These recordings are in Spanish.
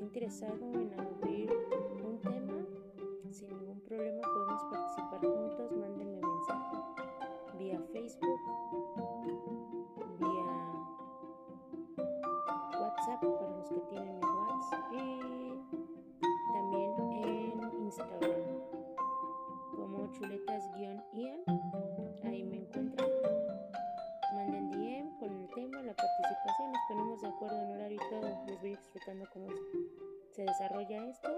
interesado en abrir un tema, sin ningún problema podemos participar juntos. Mándenme mensaje vía Facebook, vía WhatsApp para los que tienen mi WhatsApp y también en Instagram como chuletas-ian. Ahí me encuentran. Manden DM con el tema, la participación, nos ponemos de acuerdo en horario y todo. Les voy explicando cómo se desarrolla esto.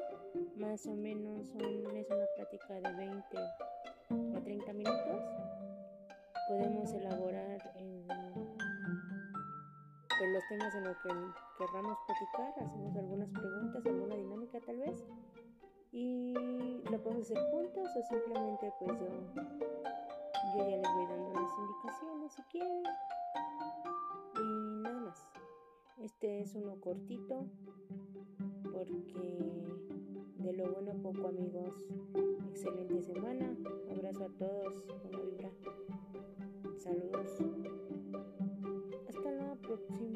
Más o menos es una plática de 20 a 30 minutos. Podemos elaborar en, pues, los temas en los que querramos platicar. Hacemos algunas preguntas, alguna dinámica tal vez. Y lo podemos hacer juntos o simplemente pues yo, yo ya les voy dando las indicaciones si quieren. Y nada más. Este es uno cortito porque de lo bueno poco amigos. Excelente semana. Abrazo a todos. Buena vibra. Saludos. Hasta la próxima.